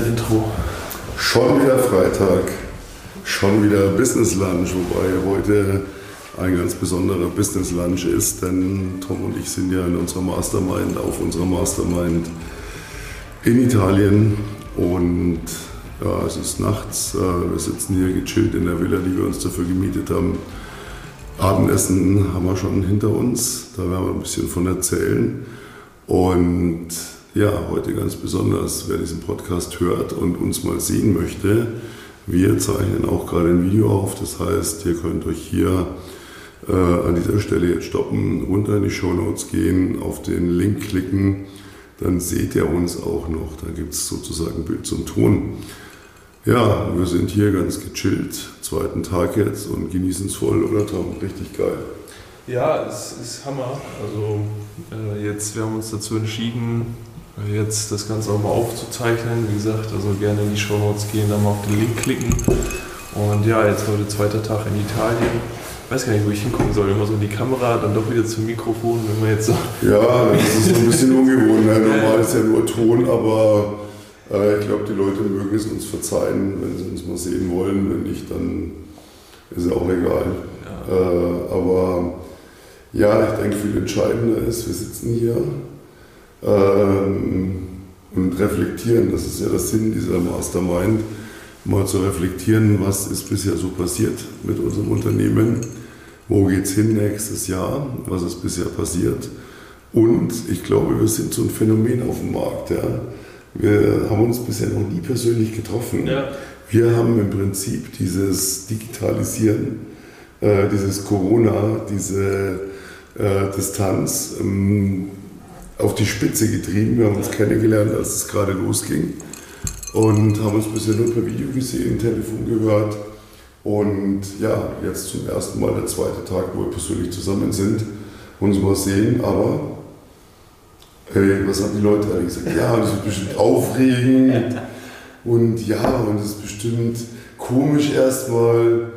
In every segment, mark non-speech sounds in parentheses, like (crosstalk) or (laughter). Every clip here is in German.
dein Intro. Schon wieder Freitag, schon wieder Business Lunch, wobei heute ein ganz besonderer Business Lunch ist, denn Tom und ich sind ja in unserer Mastermind, auf unserer Mastermind in Italien und ja, es ist nachts, äh, wir sitzen hier gechillt in der Villa, die wir uns dafür gemietet haben. Abendessen haben wir schon hinter uns, da werden wir ein bisschen von erzählen. Und ja, heute ganz besonders, wer diesen Podcast hört und uns mal sehen möchte, wir zeichnen auch gerade ein Video auf. Das heißt, ihr könnt euch hier äh, an dieser Stelle jetzt stoppen, runter in die Show Notes gehen, auf den Link klicken, dann seht ihr uns auch noch. Da gibt es sozusagen Bild zum Ton. Ja, wir sind hier ganz gechillt, zweiten Tag jetzt und genießen es voll, oder Tom? Richtig geil. Ja, es ist Hammer. Also äh, jetzt, wir haben uns dazu entschieden, jetzt das Ganze auch mal aufzuzeichnen. Wie gesagt, also gerne in die Show Notes gehen, dann mal auf den Link klicken. Und ja, jetzt heute zweiter Tag in Italien. Ich weiß gar nicht, wo ich hingucken soll. Immer so in die Kamera, dann doch wieder zum Mikrofon, wenn man jetzt so. Ja, das ist so ein bisschen ungewohnt. Ne? (laughs) Normal ist ja nur Ton, aber äh, ich glaube, die Leute mögen es uns verzeihen, wenn sie uns mal sehen wollen. Wenn nicht, dann ist es auch egal. Ja. Äh, aber ja, ich denke, viel entscheidender ist, wir sitzen hier ähm, und reflektieren. Das ist ja der Sinn dieser Mastermind, mal zu reflektieren, was ist bisher so passiert mit unserem Unternehmen, wo geht es hin nächstes Jahr, was ist bisher passiert. Und ich glaube, wir sind so ein Phänomen auf dem Markt. Ja. Wir haben uns bisher noch nie persönlich getroffen. Ja. Wir haben im Prinzip dieses Digitalisieren, äh, dieses Corona, diese äh, Distanz ähm, auf die Spitze getrieben. Wir haben uns kennengelernt, als es gerade losging und haben uns bisher nur per Video gesehen, Telefon gehört. Und ja, jetzt zum ersten Mal der zweite Tag, wo wir persönlich zusammen sind, uns mal sehen. Aber hey, was haben die Leute alle gesagt? Ja, das wird bestimmt aufregend. Und ja, und es ist bestimmt komisch erstmal.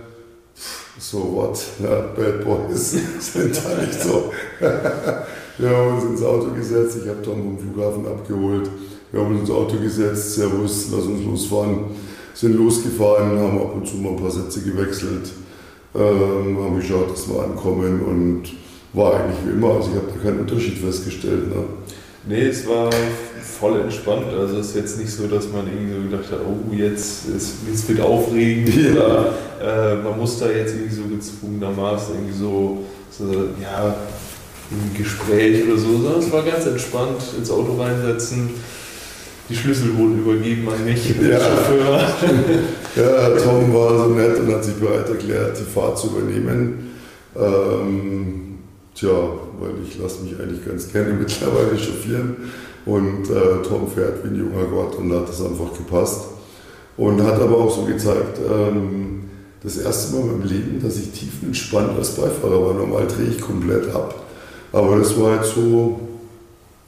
So what? Ja, Bad Boys (laughs) sind da nicht so. (laughs) Wir haben uns ins Auto gesetzt, ich habe Tom vom Flughafen abgeholt. Wir haben uns ins Auto gesetzt, Servus, lass uns losfahren. Sind losgefahren, haben ab und zu mal ein paar Sätze gewechselt, ähm, haben geschaut, dass wir ankommen und war eigentlich wie immer. Also ich habe da keinen Unterschied festgestellt. Ne? Nee, es war voll entspannt. Also es ist jetzt nicht so, dass man irgendwie so gedacht hat, oh, jetzt, ist, jetzt wird aufregend (laughs) ja. oder äh, man muss da jetzt irgendwie so gezwungenermaßen irgendwie so, so ja, ein Gespräch oder so, sondern es war ganz entspannt, ins Auto reinsetzen. Die Schlüssel wurden übergeben an mich, ja. Chauffeur. (laughs) ja, Tom war so nett und hat sich bereit erklärt, die Fahrt zu übernehmen. Ähm, tja, weil ich lasse mich eigentlich ganz gerne (laughs) mittlerweile chauffieren. Und äh, Tom fährt wie ein junger Gott und da hat das einfach gepasst. Und hat aber auch so gezeigt, ähm, das erste Mal in meinem Leben, dass ich tiefenentspannt als Beifahrer war. Normal drehe ich komplett ab. Aber das war jetzt so,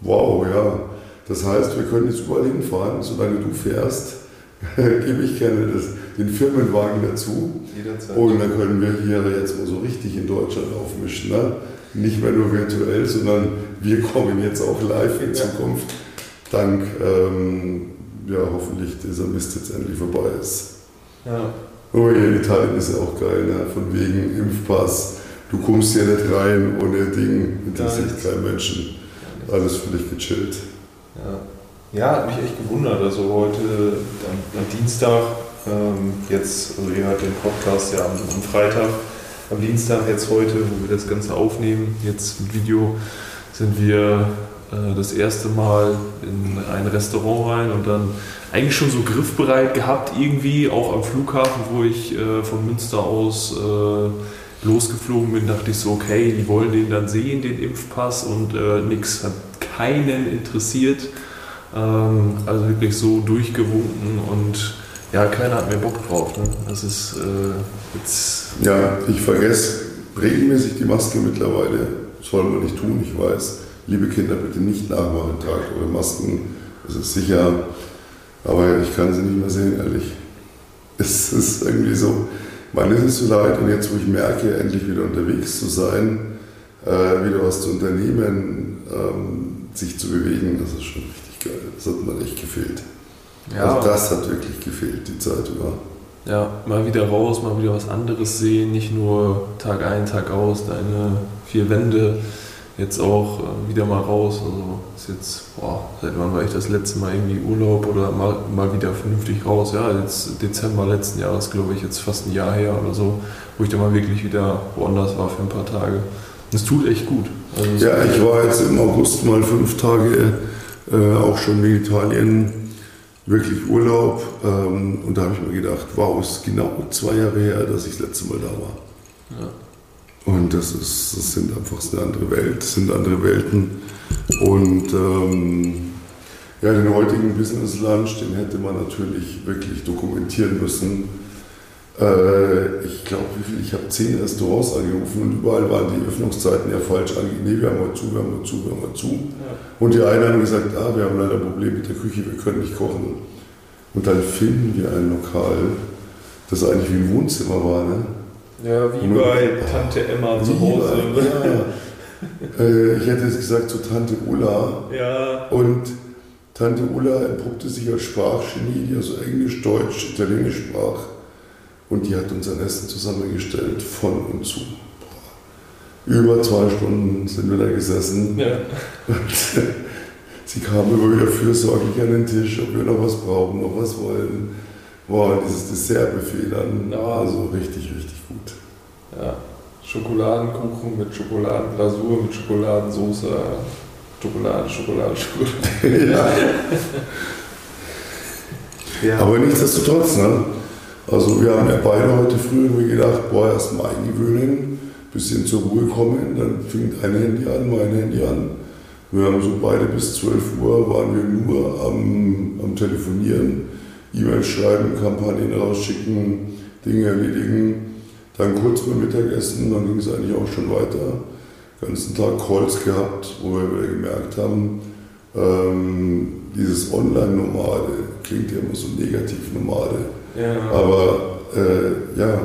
wow, ja. Das heißt, wir können jetzt überall hinfahren, solange du fährst, (laughs) gebe ich gerne das, den Firmenwagen dazu. Jederzeit. Und dann können wir hier jetzt mal so richtig in Deutschland aufmischen. Ne? Nicht mehr nur virtuell, sondern wir kommen jetzt auch live in Zukunft. Dank, ähm, ja, hoffentlich dieser Mist jetzt endlich vorbei ist. Ja. Oh, in Italien ist ja auch geil, ne? von wegen Impfpass du kommst hier nicht rein ohne Ding, interessiert keinen Menschen. Alles völlig gechillt. Ja. ja, hat mich echt gewundert. Also heute am, am Dienstag, ähm, jetzt, also ihr hört den Podcast ja am, am, Freitag, am Dienstag jetzt heute, wo wir das Ganze aufnehmen, jetzt mit Video, sind wir äh, das erste Mal in ein Restaurant rein und dann eigentlich schon so griffbereit gehabt irgendwie, auch am Flughafen, wo ich äh, von Münster aus äh, losgeflogen bin, dachte ich so, okay, die wollen den dann sehen, den Impfpass und äh, nichts hat keinen interessiert. Ähm, also wirklich so durchgewunken und ja, keiner hat mehr Bock drauf. Ne? Das ist äh, jetzt. Ja, ich vergesse regelmäßig die Maske mittlerweile. Soll man nicht tun, ich weiß. Liebe Kinder, bitte nicht nachmachen, tragt eure Masken. Das ist sicher. Aber ich kann sie nicht mehr sehen, ehrlich. (laughs) Es ist irgendwie so, Mann, es ist so leid und jetzt, wo ich merke, endlich wieder unterwegs zu sein, äh, wieder was zu unternehmen, ähm, sich zu bewegen, das ist schon richtig geil. Das hat mir echt gefehlt. Ja. Also das hat wirklich gefehlt, die Zeit über. Ja, mal wieder raus, mal wieder was anderes sehen, nicht nur Tag ein, Tag aus, deine vier Wände, jetzt auch äh, wieder mal raus. Also ist jetzt, boah, seit wann war ich das letzte Mal irgendwie Urlaub oder mal, mal wieder vernünftig raus? Ja, jetzt Dezember letzten Jahres, glaube ich, jetzt fast ein Jahr her oder so, wo ich dann mal wirklich wieder woanders war für ein paar Tage. Und es tut echt gut. Also ja, ich war jetzt im August mal fünf Tage äh, auch schon in Italien, wirklich Urlaub. Ähm, und da habe ich mir gedacht, wow, es ist genau zwei Jahre her, dass ich das letzte Mal da war. Ja. Und das, ist, das sind einfach eine andere Welt, das sind andere Welten. Und ähm, ja, den heutigen Business Lunch, den hätte man natürlich wirklich dokumentieren müssen. Äh, ich glaube, wie viel? Ich habe zehn Restaurants angerufen und überall waren die Öffnungszeiten ja falsch angegeben. Nee, wir haben mal zu, wir haben mal zu, wir haben mal zu. Ja. Und die einen haben gesagt, ah, wir haben leider ein Problem mit der Küche, wir können nicht kochen. Und dann finden wir ein Lokal, das eigentlich wie ein Wohnzimmer war. Ne? Ja, wie bei Tante Emma zu Hause. Ja. (laughs) äh, ich hätte jetzt gesagt zu Tante Ulla. Ja. Und Tante Ulla entpuppte sich als Sprachgenie, die also Englisch, Deutsch, Italienisch sprach. Und die hat uns ein Essen zusammengestellt, von und zu. Über zwei Stunden sind wir da gesessen. Ja. (laughs) sie kam immer wieder fürsorglich an den Tisch, ob wir noch was brauchen, noch was wollen. Boah, dieses Dessertbuffet dann, ja. also richtig, richtig gut. Ja, Schokoladenkuchen mit Schokoladenglasur, mit Schokoladensauce, Schokolade, Schokolade, Schokolade. (laughs) ja. ja. Aber nichtsdestotrotz, ne? Also wir haben ja beide heute früh irgendwie gedacht, boah, erstmal eingewöhnen, bisschen zur Ruhe kommen, dann fing ein Handy an, mein Handy an. Wir haben so beide bis 12 Uhr waren wir nur am, am Telefonieren E-Mails schreiben, Kampagnen rausschicken, Dinge erledigen. Dann kurz beim Mittagessen, dann ging es eigentlich auch schon weiter. Den ganzen Tag Calls gehabt, wo wir wieder gemerkt haben, ähm, dieses Online-Nomade klingt ja immer so negativ Nomade. Ja. Aber äh, ja,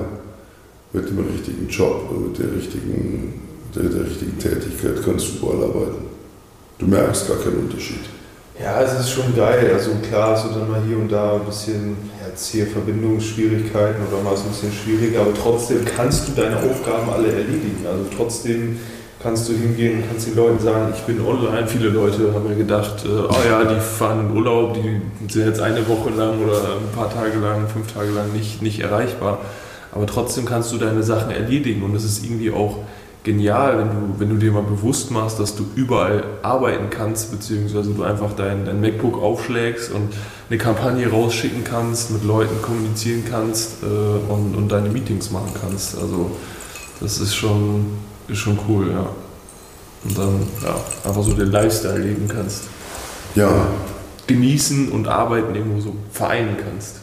mit dem richtigen Job und mit der richtigen, der, der richtigen Tätigkeit kannst du überall arbeiten. Du merkst gar keinen Unterschied. Ja, es ist schon geil. Also klar, so dann mal hier und da ein bisschen jetzt hier Verbindungsschwierigkeiten oder mal so ein bisschen schwieriger, aber trotzdem kannst du deine Aufgaben alle erledigen. Also trotzdem kannst du hingehen und kannst den Leuten sagen, ich bin online. Viele Leute haben mir gedacht, äh, oh ja, die fahren in Urlaub, die sind jetzt eine Woche lang oder ein paar Tage lang, fünf Tage lang nicht, nicht erreichbar. Aber trotzdem kannst du deine Sachen erledigen und es ist irgendwie auch genial, wenn du, wenn du dir mal bewusst machst, dass du überall arbeiten kannst, beziehungsweise du einfach dein, dein MacBook aufschlägst und eine Kampagne rausschicken kannst, mit Leuten kommunizieren kannst äh, und, und deine Meetings machen kannst. Also das ist schon, ist schon cool, ja. Und dann ja, einfach so den Lifestyle leben kannst. Ja. Genießen und arbeiten irgendwo so vereinen kannst.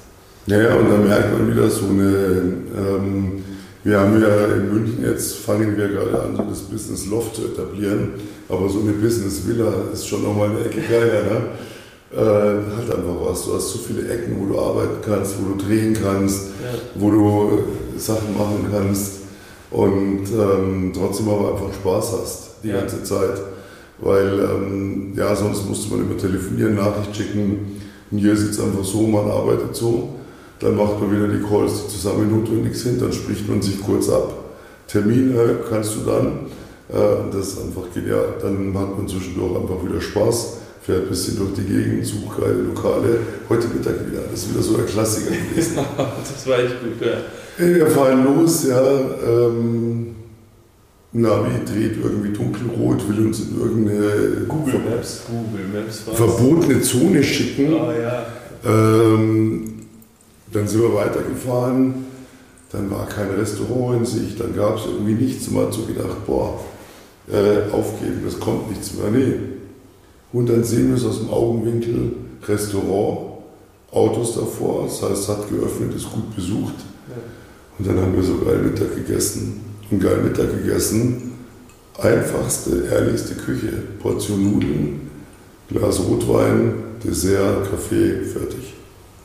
Ja, ja und dann merkt man wieder so eine ähm, wir haben ja in München jetzt, fangen wir gerade an, so das Business Loft zu etablieren. Aber so eine Business Villa ist schon nochmal eine Ecke geiler. Ne? Äh, halt einfach was. Du hast so viele Ecken, wo du arbeiten kannst, wo du drehen kannst, ja. wo du äh, Sachen machen kannst und ähm, trotzdem aber einfach Spaß hast die ja. ganze Zeit. Weil ähm, ja, sonst musste man immer telefonieren, Nachricht schicken. Und hier es einfach so, man arbeitet so. Dann macht man wieder die Calls, die zusammen notwendig sind, dann spricht man sich kurz ab. Termine kannst du dann, äh, das ist einfach genial. Dann hat man zwischendurch einfach wieder Spaß, fährt ein bisschen durch die Gegend, sucht geile Lokale. Heute Mittag wieder, das ist wieder so ein Klassiker gewesen. (laughs) das war echt gut, ja. Hey, wir fahren los, ja. Ähm, Navi dreht irgendwie dunkelrot, will uns in irgendeine Google Maps, Google Maps verbotene Zone schicken. Oh, ja. ähm, dann sind wir weitergefahren, dann war kein Restaurant in Sicht, dann gab es irgendwie nichts. Und man hat so gedacht, boah, äh, aufgeben, das kommt nichts mehr. Nee. Und dann sehen wir es aus dem Augenwinkel, Restaurant, Autos davor, das heißt, es hat geöffnet, ist gut besucht. Und dann haben wir so geil Mittag gegessen. Und geil Mittag gegessen, einfachste, ehrlichste Küche. Portion Nudeln, Glas Rotwein, Dessert, Kaffee, fertig.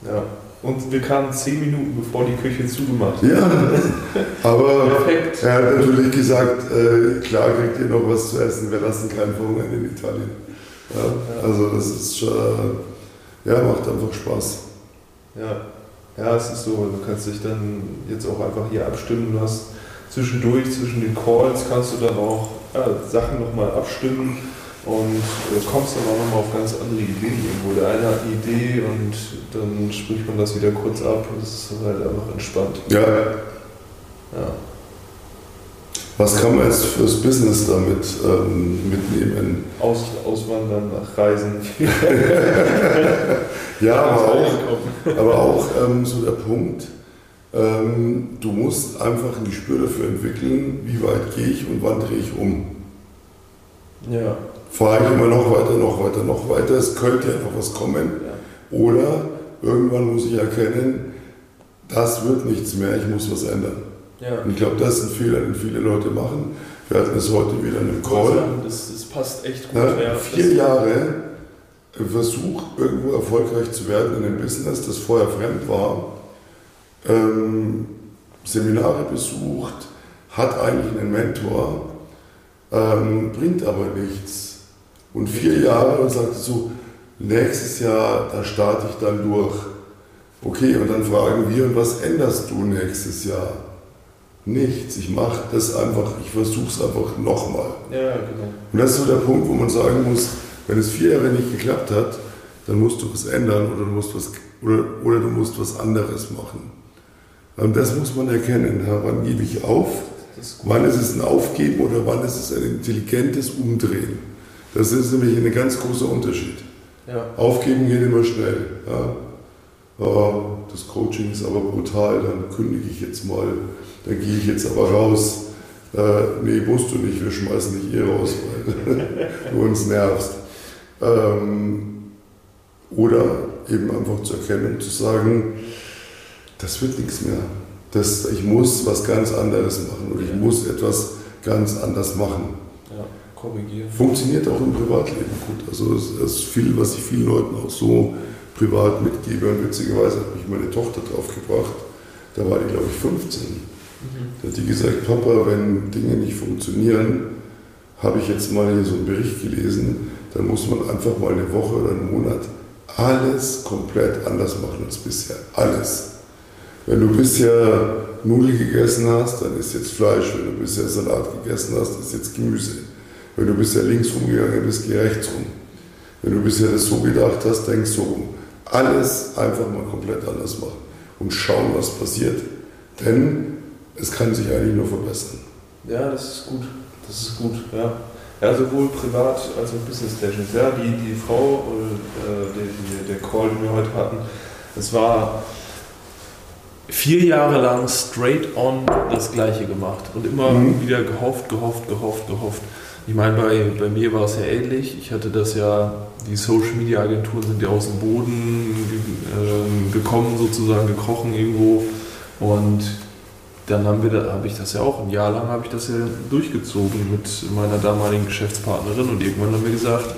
Ja. Und wir kamen zehn Minuten, bevor die Küche zugemacht hat. Ja, aber Perfekt. er hat natürlich gesagt, äh, klar kriegt ihr noch was zu essen, wir lassen keinen verhungern in Italien. Ja, also das ist schon, Ja, macht einfach Spaß. Ja. Ja, es ist so, du kannst dich dann jetzt auch einfach hier abstimmen. Du hast zwischendurch, zwischen den Calls, kannst du dann auch ja, Sachen nochmal abstimmen und äh, kommst dann auch nochmal auf ganz andere Ideen irgendwo. Der eine hat eine Idee und dann spricht man das wieder kurz ab und es ist halt einfach entspannt. Ja. Ja. Was kann man jetzt fürs Business damit ähm, mitnehmen? Aus, auswandern, nach Reisen. (laughs) ja, aber auch, aber auch ähm, so der Punkt, ähm, du musst einfach ein Gespür dafür entwickeln, wie weit gehe ich und wann drehe ich um. Ja. Fahre ich immer noch weiter, noch weiter, noch weiter, es könnte ja noch was kommen. ja. Oder irgendwann muss ich erkennen, das wird nichts mehr, ich muss was ändern. Ja. Und ich glaube, das ist ein Fehler, den viele Leute machen. Wir hatten es heute wieder in einem Call. Das, das passt echt gut. Ja, ja. vier Jahre Versuch, irgendwo erfolgreich zu werden in einem Business, das vorher fremd war. Ähm, Seminare besucht, hat eigentlich einen Mentor, ähm, bringt aber nichts. Und vier Jahre und sagt so, nächstes Jahr, da starte ich dann durch. Okay, und dann fragen wir, und was änderst du nächstes Jahr? Nichts, ich mache das einfach, ich versuche es einfach nochmal. Ja, genau. Und das ist so der Punkt, wo man sagen muss, wenn es vier Jahre nicht geklappt hat, dann musst du was ändern oder du musst was, oder, oder du musst was anderes machen. Und das muss man erkennen. Wann gebe ich auf? Ist. Wann ist es ein Aufgeben oder wann ist es ein intelligentes Umdrehen? Das ist nämlich ein ganz großer Unterschied. Ja. Aufgeben geht immer schnell. Ja. Ah, das Coaching ist aber brutal, dann kündige ich jetzt mal, dann gehe ich jetzt aber raus. Äh, nee, musst du nicht, wir schmeißen dich eh raus, weil (laughs) du uns nervst. Ähm, oder eben einfach zu erkennen und zu sagen, das wird nichts mehr. Das, ich muss was ganz anderes machen oder ich muss etwas ganz anders machen. Korrigieren. Funktioniert auch im Privatleben gut. Also das ist viel, was ich vielen Leuten auch so privat mitgebe. Und witzigerweise hat mich meine Tochter draufgebracht. Da war die, glaube ich, 15. Da hat die gesagt, Papa, wenn Dinge nicht funktionieren, habe ich jetzt mal hier so einen Bericht gelesen, dann muss man einfach mal eine Woche oder einen Monat alles komplett anders machen als bisher. Alles. Wenn du bisher Nudeln gegessen hast, dann ist jetzt Fleisch. Wenn du bisher Salat gegessen hast, ist jetzt Gemüse. Wenn du bisher links rumgegangen bist, geh rechts rum. Wenn du bisher das so gedacht hast, denk so rum. Alles einfach mal komplett anders machen und schauen, was passiert. Denn es kann sich eigentlich nur verbessern. Ja, das ist gut. Das ist gut, ja. Ja, sowohl privat als auch business-technisch. Ja, die, die Frau, äh, der, die- der Call, den wir heute hatten, das war vier Jahre lang straight on das Gleiche gemacht und immer Mhm. wieder gehofft, gehofft, gehofft, gehofft. Ich meine, bei, bei mir war es ja ähnlich. Ich hatte das ja, die Social Media Agenturen sind ja aus dem Boden ähm, gekommen, sozusagen gekrochen irgendwo. Und dann haben da habe ich das ja auch, ein Jahr lang habe ich das ja durchgezogen mit meiner damaligen Geschäftspartnerin und irgendwann haben wir gesagt,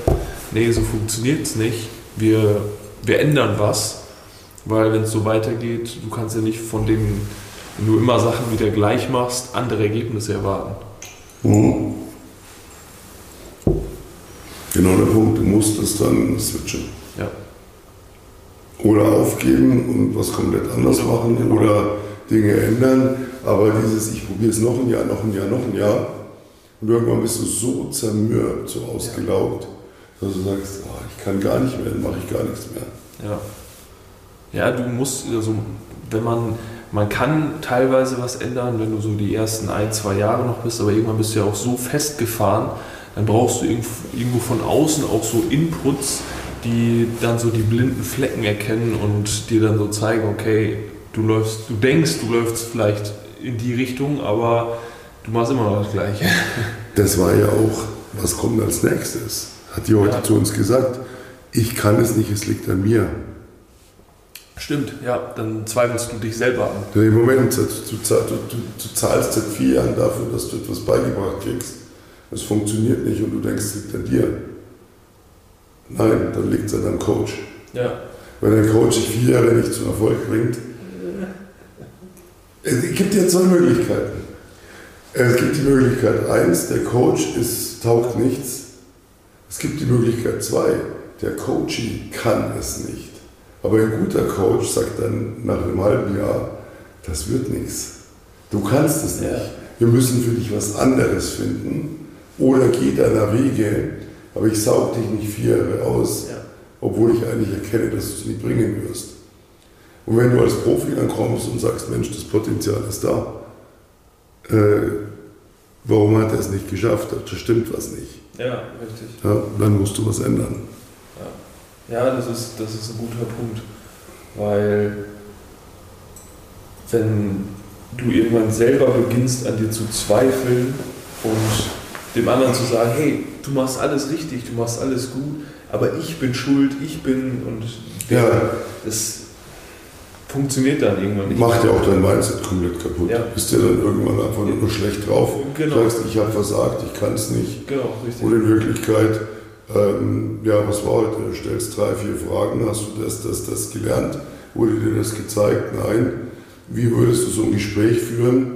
nee, so funktioniert es nicht. Wir, wir ändern was, weil wenn es so weitergeht, du kannst ja nicht von den, wenn du immer Sachen wieder gleich machst, andere Ergebnisse erwarten. Mhm. Genau der Punkt, du musst es dann switchen. Ja. Oder aufgeben und was komplett anders Oder- machen genau. oder Dinge ändern. Aber dieses, ich probiere es noch ein Jahr, noch ein Jahr, noch ein Jahr. Und irgendwann bist du so zermürbt, so ausgelaugt, dass du sagst, ah, ich kann gar nicht mehr, dann mache ich gar nichts mehr. Ja. Ja, du musst, also wenn man, man kann teilweise was ändern, wenn du so die ersten ein, zwei Jahre noch bist, aber irgendwann bist du ja auch so festgefahren, dann brauchst du irgendwo, von außen auch so Inputs, die dann so die blinden Flecken erkennen und dir dann so zeigen, okay, du läufst, du denkst, du läufst vielleicht in die Richtung, aber du machst immer noch das Gleiche. (laughs) Das war ja auch, was kommt als nächstes? Hat die heute Ja. zu uns gesagt, ich kann es nicht, es liegt an mir. Stimmt, ja, dann zweifelst du dich selber an. Im Moment, du, du, du, du zahlst seit vier Jahren dafür, dass du etwas beigebracht kriegst. Es funktioniert nicht und du denkst, es liegt an dir. Nein, dann liegt es an deinem Coach. Ja. Wenn dein Coach dich vier Jahre nicht zum Erfolg bringt, es gibt dir zwei Möglichkeiten. Es gibt die Möglichkeit eins, der Coach ist, taugt nichts. Es gibt die Möglichkeit zwei, der Coachee kann es nicht. Aber ein guter Coach sagt dann nach einem halben Jahr, das wird nichts. Du kannst es nicht. Ja. Wir müssen für dich was anderes finden. Oder geh deiner Wege, aber ich saug dich nicht vier Jahre aus, ja. obwohl ich eigentlich erkenne, dass du es nicht bringen wirst. Und wenn du als Profi dann kommst und sagst, Mensch, das Potenzial ist da, äh, warum hat er es nicht geschafft? Da stimmt was nicht. Ja, richtig. Ja, dann musst du was ändern. Ja, ja das, ist, das ist ein guter Punkt. Weil wenn du irgendwann selber beginnst an dir zu zweifeln und dem anderen zu sagen, hey, du machst alles richtig, du machst alles gut, aber ich bin schuld, ich bin und ja. das funktioniert dann irgendwann nicht. Macht ja auch dein Mindset komplett kaputt. Ja. Bist ja dann irgendwann einfach nur schlecht drauf. Genau. Du sagst, ich habe versagt, ich kann es nicht. Genau, richtig. Und in Wirklichkeit, ähm, ja, was war heute? Du stellst drei, vier Fragen, hast du das, das, das gelernt? Wurde dir das gezeigt? Nein. Wie würdest du so ein Gespräch führen?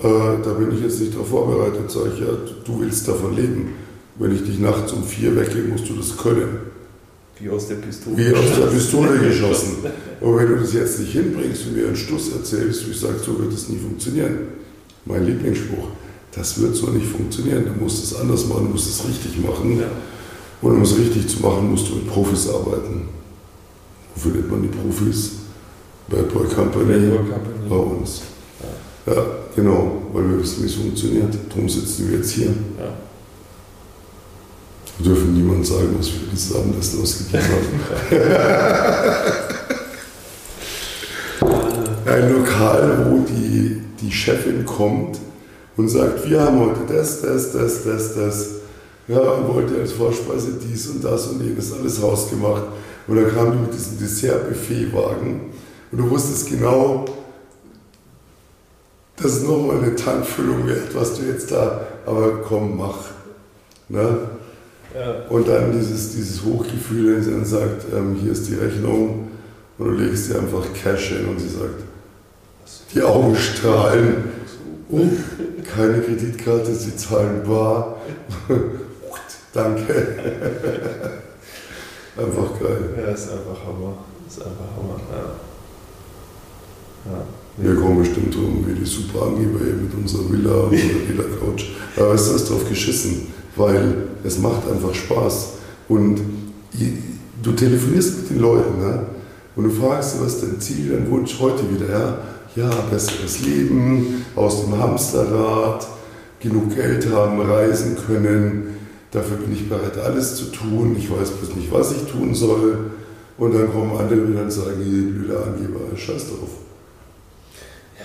Äh, da bin ich jetzt nicht darauf vorbereitet. Sag ich, ja, du willst davon leben. Wenn ich dich nachts um vier wecke, musst du das können. Wie aus der Pistole. Wie aus der Pistole geschossen. (laughs) Und wenn du das jetzt nicht hinbringst und mir einen Stuss erzählst, wie ich sage, so wird es nie funktionieren. Mein Lieblingsspruch, das wird so nicht funktionieren. Du musst es anders machen, du musst es richtig machen. Ja. Und um es richtig zu machen, musst du mit Profis arbeiten. Wofür nennt man die Profis? Bad Boy Company, Bad Boy Company. bei uns. Ja. genau, weil wir wissen, wie es funktioniert. Darum sitzen wir jetzt hier. Ja. Wir dürfen niemand sagen, was wir dieses Abendessen ausgegeben haben. (laughs) Ein Lokal, wo die, die Chefin kommt und sagt, wir haben heute das, das, das, das, das. Ja, und wollte als Vorspeise dies und das und jenes alles rausgemacht. Und dann kam die mit diesem Dessert-Buffet-Wagen und du wusstest genau, das ist nochmal eine Tankfüllung wert, was du jetzt da, aber komm, mach. Ne? Und dann dieses, dieses Hochgefühl, wenn sie dann sagt, ähm, hier ist die Rechnung und du legst dir einfach Cash hin und sie sagt, die Augen strahlen. Oh, keine Kreditkarte, sie zahlen bar. (laughs) Danke. (laughs) einfach geil. Ja, ist einfach Hammer. Ist einfach Hammer. Ja. ja. Wir kommen bestimmt drum wie die super Angeber hier mit unserer Villa und (laughs) unserer Villa-Couch. Aber es ist drauf geschissen weil es macht einfach Spaß. Und du telefonierst mit den Leuten ne? und du fragst sie, was ist dein Ziel, dein Wunsch heute wieder? Ja, ja, besseres Leben, aus dem Hamsterrad, genug Geld haben, reisen können. Dafür bin ich bereit, alles zu tun. Ich weiß bloß nicht, was ich tun soll. Und dann kommen andere wieder und sagen, ihr blöde Angeber, scheiß drauf.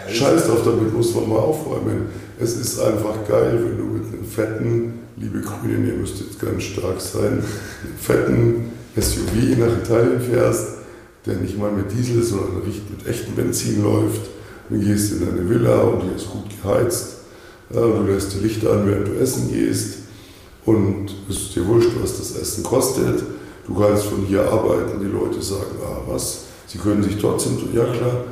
Scheiß drauf, damit muss man mal aufräumen. Es ist einfach geil, wenn du mit einem fetten liebe Grünen, ihr müsst jetzt ganz stark sein, fetten SUV nach Italien fährst, der nicht mal mit Diesel, sondern mit echtem Benzin läuft. Du gehst in deine Villa und die ist gut geheizt. Du lässt die Lichter an, während du essen gehst. Und es ist dir wurscht, was das Essen kostet. Du kannst von hier arbeiten. Die Leute sagen, ah, was? Sie können sich trotzdem, ja klar,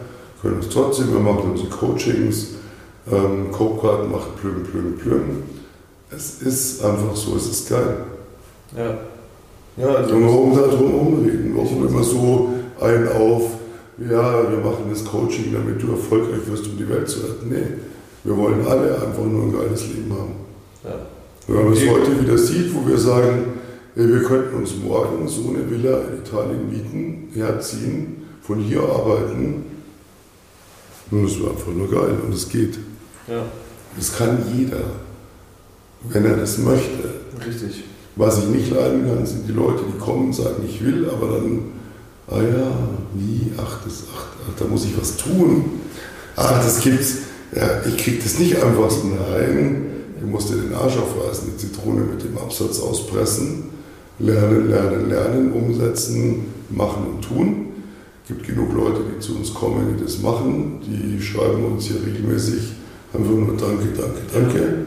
können es trotzdem. Wir machen unsere Coachings. Ähm, Cope-Karten machen plüm, plüm, plüm es ist einfach so, es ist geil. Ja. Ja, also und warum da drum umreden? Warum immer so ein auf, ja, wir machen das Coaching, damit du erfolgreich wirst, um die Welt zu retten? Nee, wir wollen alle einfach nur ein geiles Leben haben. Ja. Wenn man es heute wieder sieht, wo wir sagen, wir könnten uns morgen so eine Villa in Italien mieten, herziehen, von hier arbeiten, dann ist es einfach nur geil und es geht. Ja. Das kann jeder wenn er das möchte. Richtig. Was ich nicht leiden kann, sind die Leute, die kommen und sagen, ich will, aber dann, ah ja, wie, ach, das, ach, ach da muss ich was tun. Ach, das gibt's. Ja, ich krieg das nicht einfach so rein. Ich musste den Arsch aufreißen, die Zitrone mit dem Absatz auspressen, lernen, lernen, lernen, umsetzen, machen und tun. Es gibt genug Leute, die zu uns kommen, die das machen. Die schreiben uns hier regelmäßig einfach nur Danke, danke, danke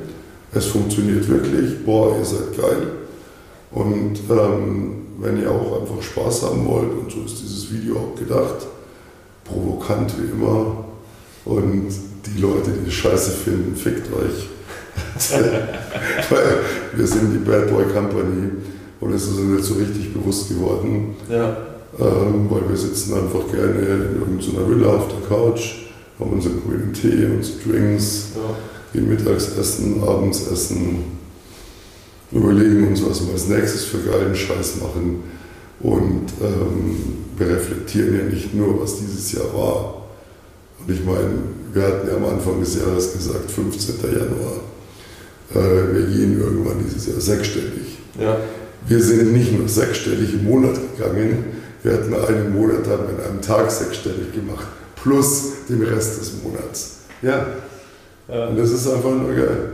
es funktioniert wirklich, boah, ihr seid geil. Und ähm, wenn ihr auch einfach Spaß haben wollt, und so ist dieses Video auch gedacht, provokant wie immer. Und die Leute, die Scheiße finden, fickt euch. (laughs) Weil wir sind die Bad Boy Company und es ist uns jetzt so richtig bewusst geworden. Ja. Ähm, weil wir sitzen einfach gerne in irgendeiner Villa auf der Couch, haben unseren grünen Tee, unsere Drinks, ja. gehen mittags essen, abends essen, überlegen uns, was wir als nächstes für geilen Scheiß machen. Und ähm, wir reflektieren ja nicht nur, was dieses Jahr war. Und ich meine, wir hatten ja am Anfang des Jahres gesagt, 15. Januar. Äh, wir gehen irgendwann dieses Jahr sechsstellig. Ja. Wir sind nicht nur sechsstellig im Monat gegangen, wir hatten einen Monat haben wir an einem Tag sechsstellig gemacht, plus den Rest des Monats. Ja. ja. Und das ist einfach nur geil.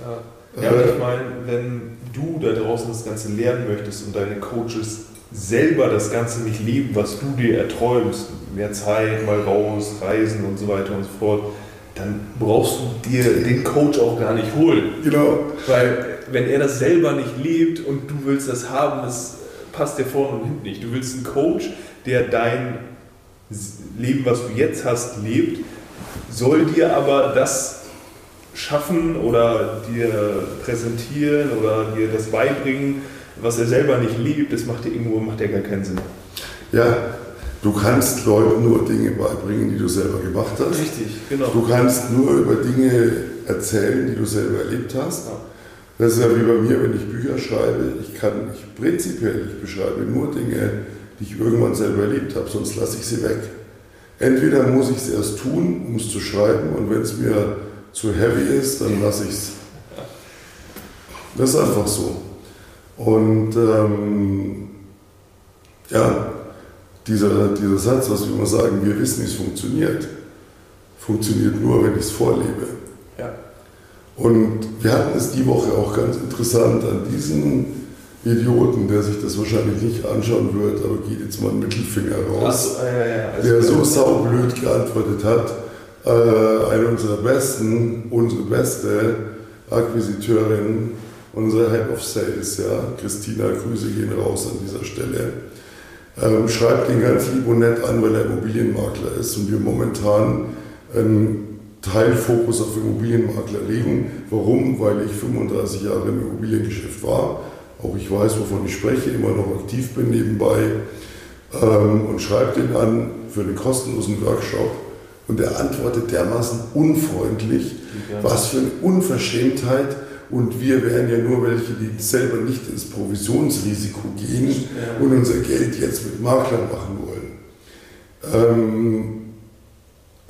Ja, ja äh, ich meine, wenn du da draußen das Ganze lernen möchtest und deine Coaches selber das Ganze nicht leben, was du dir erträumst, mehr Zeit, mal raus, reisen und so weiter und so fort, dann brauchst du dir den Coach auch gar nicht holen. Genau. Weil wenn er das selber nicht lebt und du willst das haben, das passt dir vorne und hinten nicht. Du willst einen Coach, der dein Leben, was du jetzt hast, lebt, soll dir aber das schaffen oder dir präsentieren oder dir das beibringen, was er selber nicht liebt, das macht dir irgendwo macht ja gar keinen Sinn. Ja, du kannst Leuten nur Dinge beibringen, die du selber gemacht hast. Richtig, genau. Du kannst nur über Dinge erzählen, die du selber erlebt hast. Ja. Das ist ja wie bei mir, wenn ich Bücher schreibe. Ich kann, ich prinzipiell, ich beschreibe nur Dinge, die ich irgendwann selber erlebt habe, sonst lasse ich sie weg. Entweder muss ich es erst tun, um es zu schreiben, und wenn es mir zu heavy ist, dann lasse ich es. Das ist einfach so. Und ähm, ja, dieser, dieser Satz, was wir immer sagen, wir wissen, wie es funktioniert, funktioniert nur, wenn ich es vorlebe. Ja. Und wir hatten es die Woche auch ganz interessant an diesen Idioten, der sich das wahrscheinlich nicht anschauen wird, aber geht jetzt mal einen Mittelfinger raus, so, ja, ja, also der so saublöd geantwortet hat. Äh, eine unserer besten, unsere beste Akquisiteurin unsere Head of Sales, ja, Christina, Grüße gehen raus an dieser Stelle, ähm, schreibt ihn ganz lieb und nett an, weil er Immobilienmakler ist und wir momentan einen Teilfokus auf Immobilienmakler legen. Warum? Weil ich 35 Jahre im Immobiliengeschäft war, auch ich weiß, wovon ich spreche, immer noch aktiv bin nebenbei ähm, und schreibt ihn an für einen kostenlosen Workshop und er antwortet dermaßen unfreundlich, was für eine Unverschämtheit und wir wären ja nur welche, die selber nicht ins Provisionsrisiko gehen ja. und unser Geld jetzt mit Maklern machen wollen. Ähm,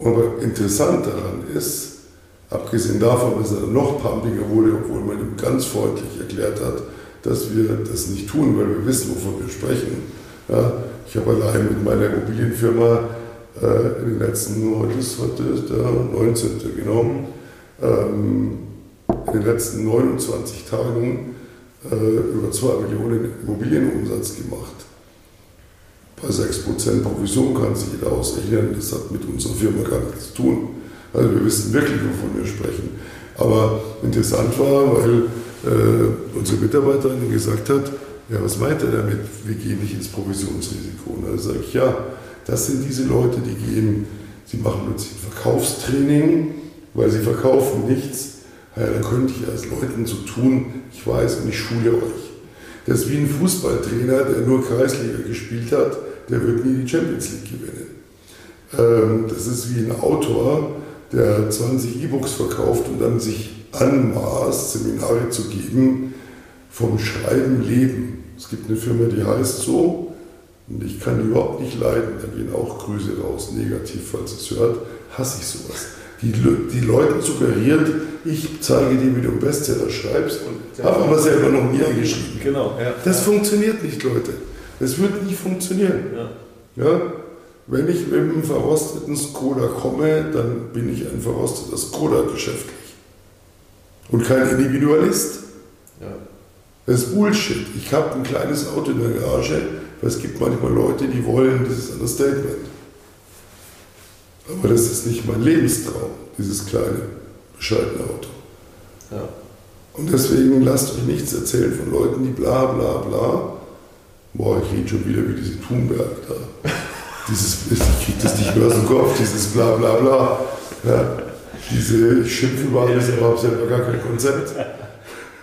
aber interessant daran ist, abgesehen davon, dass er noch pumpiger wurde, obwohl man ihm ganz freundlich erklärt hat, dass wir das nicht tun, weil wir wissen, wovon wir sprechen. Ja, ich habe allein mit meiner Immobilienfirma äh, in den letzten, heute ist, heute der 19. genommen, ähm, in den letzten 29 Tagen äh, über 2 Millionen Immobilienumsatz gemacht. Bei 6% Provision kann sich jeder ausrechnen, das hat mit unserer Firma gar nichts zu tun. Also wir wissen wirklich, wovon wir sprechen. Aber interessant war, weil äh, unsere Mitarbeiterin gesagt hat, ja, was meint er damit? Wir gehen nicht ins Provisionsrisiko. Und dann sage ich, ja, das sind diese Leute, die gehen, sie machen plötzlich Verkaufstraining, weil sie verkaufen nichts, ja, dann könnte ich als Leuten so tun, ich weiß und ich schule euch. Das ist wie ein Fußballtrainer, der nur Kreisliga gespielt hat, der wird nie die Champions League gewinnen. Ähm, das ist wie ein Autor, der 20 E-Books verkauft und dann sich anmaßt, Seminare zu geben vom Schreiben leben. Es gibt eine Firma, die heißt so, und ich kann die überhaupt nicht leiden, da gehen auch Grüße raus, negativ, falls es hört, hasse ich sowas die, die Leuten suggeriert, ich zeige dir, wie du einen Bestseller schreibst, und habe aber selber noch nie geschrieben. Genau, ja. Das funktioniert nicht, Leute. Das wird nicht funktionieren. Ja. ja? Wenn ich mit einem verrosteten Skoda komme, dann bin ich ein verrosteter Skoda geschäftlich. Und kein Individualist. Ja. Das ist Bullshit. Ich habe ein kleines Auto in der Garage, weil es gibt manchmal Leute, die wollen, das ist ein Statement. Aber das ist nicht mein Lebenstraum, dieses kleine, bescheidene Auto. Ja. Und deswegen lasst euch nichts erzählen von Leuten, die bla bla bla. Boah, ich rede schon wieder wie diese Thunberg da. Dieses, ich kriege das nicht mehr aus dem Kopf, dieses bla bla bla. Ja. Diese, ich schimpfe über alles, aber habe selber gar kein Konzept.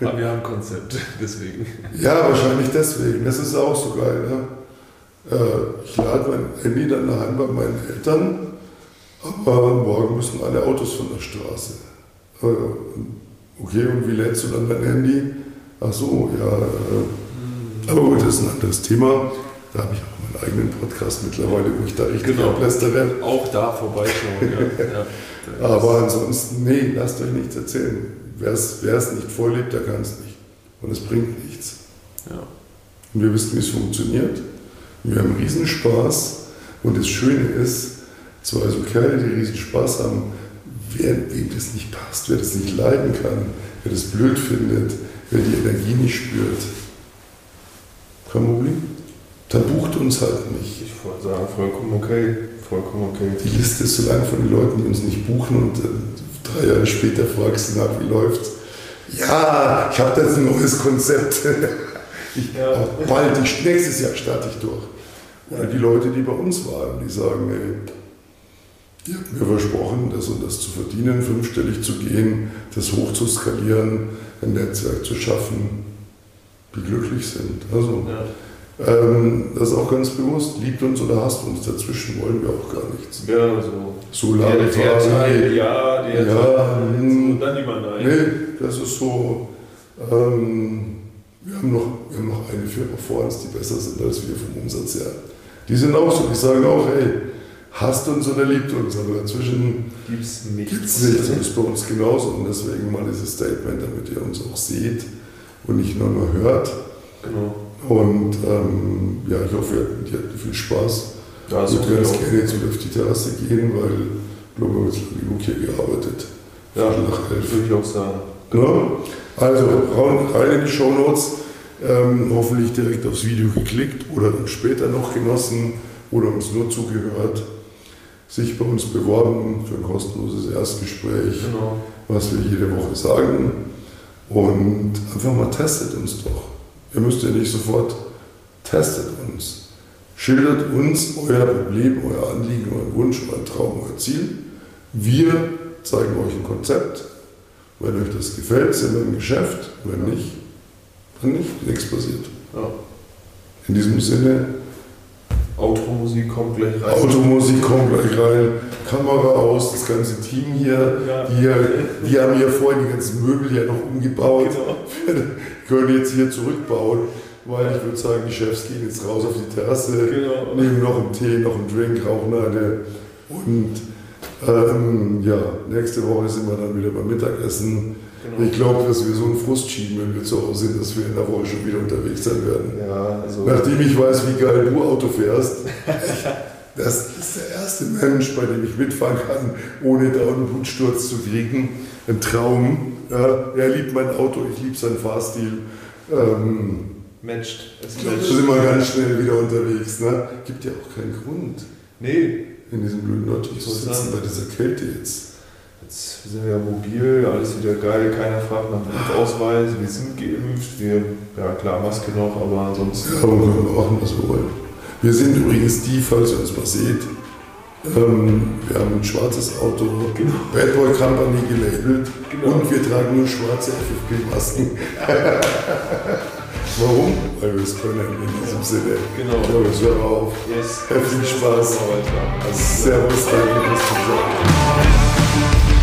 Aber wir haben ein Konzept, deswegen. Ja, wahrscheinlich deswegen. Das ist auch so geil. Ne? Äh, ich lade mein Handy dann daheim bei meinen Eltern, aber morgen müssen alle Autos von der Straße. Äh, okay, und wie lädst du dann dein Handy? Ach so, ja. Aber gut, das ist ein anderes Thema. Da habe ich auch meinen eigenen Podcast mittlerweile, wo ich da richtig Genau. ablästere. Auch da vorbeischauen, ja. (laughs) ja. Aber ansonsten, nee, lasst euch nichts erzählen. Wer es nicht vorlebt, der kann es nicht. Und es bringt nichts. Ja. Und wir wissen, wie es funktioniert. Wir haben Riesenspaß. Und das Schöne ist, so Kerle, die riesen Spaß haben, wer, wem das nicht passt, wer das nicht leiden kann, wer das blöd findet, wer die Energie nicht spürt, Problem. Dann bucht uns halt nicht. Ich wollte sagen, vollkommen okay. Vollkommen okay. Die Liste ist so lang von den Leuten, die uns nicht buchen und äh, drei Jahre später fragst du nach, wie läuft's? Ja, ich habe jetzt ein neues Konzept. (laughs) Ich, Ja. bald, ich, nächstes Jahr starte ich durch. Oder die Leute, die bei uns waren, die sagen, ey, ihr habt mir versprochen, das und das zu verdienen, fünfstellig zu gehen, das hoch zu skalieren, ein Netzwerk zu schaffen, die glücklich sind. Also, Ja. ähm, das ist auch ganz bewusst, liebt uns oder hasst uns, dazwischen wollen wir auch gar nichts. Ja, so. Solar der, der Teil, ja, der Ja, Teil, hm. und dann lieber nein. Nee, das ist so. Ähm, wir, haben noch, wir haben noch eine Firma vor uns, die besser sind als wir vom Umsatz her. Die sind auch so, die sagen auch, hey, hasst uns oder liebt uns, aber dazwischen Gibt's nicht. gibt es nichts. Das ist bei uns genauso und deswegen mal dieses Statement, damit ihr uns auch seht und nicht nur nur hört. Genau. Und ähm, ja, ich hoffe, ihr hattet- viel Spaß. Da Ich ist würde ganz gerne jetzt wieder auf die Terrasse gehen, weil ich glaube, jetzt lang genug hier gearbeitet. Ja, nach elf. würde ich auch sagen. Ne? Also rein, rein in die Shownotes, ähm, hoffentlich direkt aufs Video geklickt oder dann später noch genossen oder uns nur zugehört, sich bei uns beworben für ein kostenloses Erstgespräch, Genau. was wir jede Woche sagen und einfach mal testet uns doch. Ihr müsst ja nicht sofort, testet uns. Schildert uns euer Problem, euer Anliegen, euer Wunsch, euer Traum, euer Ziel. Wir zeigen euch ein Konzept. Wenn euch das gefällt, sind wir im Geschäft. Wenn nicht, dann nicht. Nichts passiert. Ja. In diesem Sinne, Automusik kommt gleich rein. Automusik kommt gleich rein, Kamera aus, das ganze Team hier. Ja. Die, die haben hier vorhin die ganzen Möbel ja noch umgebaut. Genau. (laughs) können jetzt hier zurückbauen, weil ich würde sagen, die Chefs gehen jetzt raus auf die Terrasse, Genau. nehmen noch einen Tee, noch einen Drink, rauchen eine. Und ähm, ja, nächste Woche sind wir dann wieder beim Mittagessen. Genau. Ich glaube, dass wir so einen Frust schieben, wenn wir zu Hause sind, dass wir in der Woche schon wieder unterwegs sein werden. Ja, also. Nachdem ich weiß, wie geil du Auto fährst, das ist der erste Mensch, bei dem ich mitfahren kann, ohne da einen Blutsturz zu kriegen. Ein Traum. Ja, er liebt mein Auto, ich liebe seinen Fahrstil. Ähm, matcht. Es matcht. sind wir ganz schnell wieder unterwegs. Ne? Gibt ja auch keinen Grund, Nee, in diesem blöden Auto zu sitzen bei dieser Kälte jetzt. Jetzt sind wir ja mobil, alles wieder geil, keiner fragt nach dem Ausweis, wir sind geimpft, wir, ja klar, Maske noch, aber ansonsten. Ja, aber können wir machen, was wir wollen. Wir sind übrigens die, falls ihr uns mal seht. Ähm, wir haben ein schwarzes Auto, Bad Boy Company gelabelt Genau. und wir tragen nur schwarze FFP-Masken. (laughs) Warum? Weil wir es können in diesem Sinne. Genau. Aber es hört auf. Yes. Viel Spaß. Servus, danke, zum Sonntag.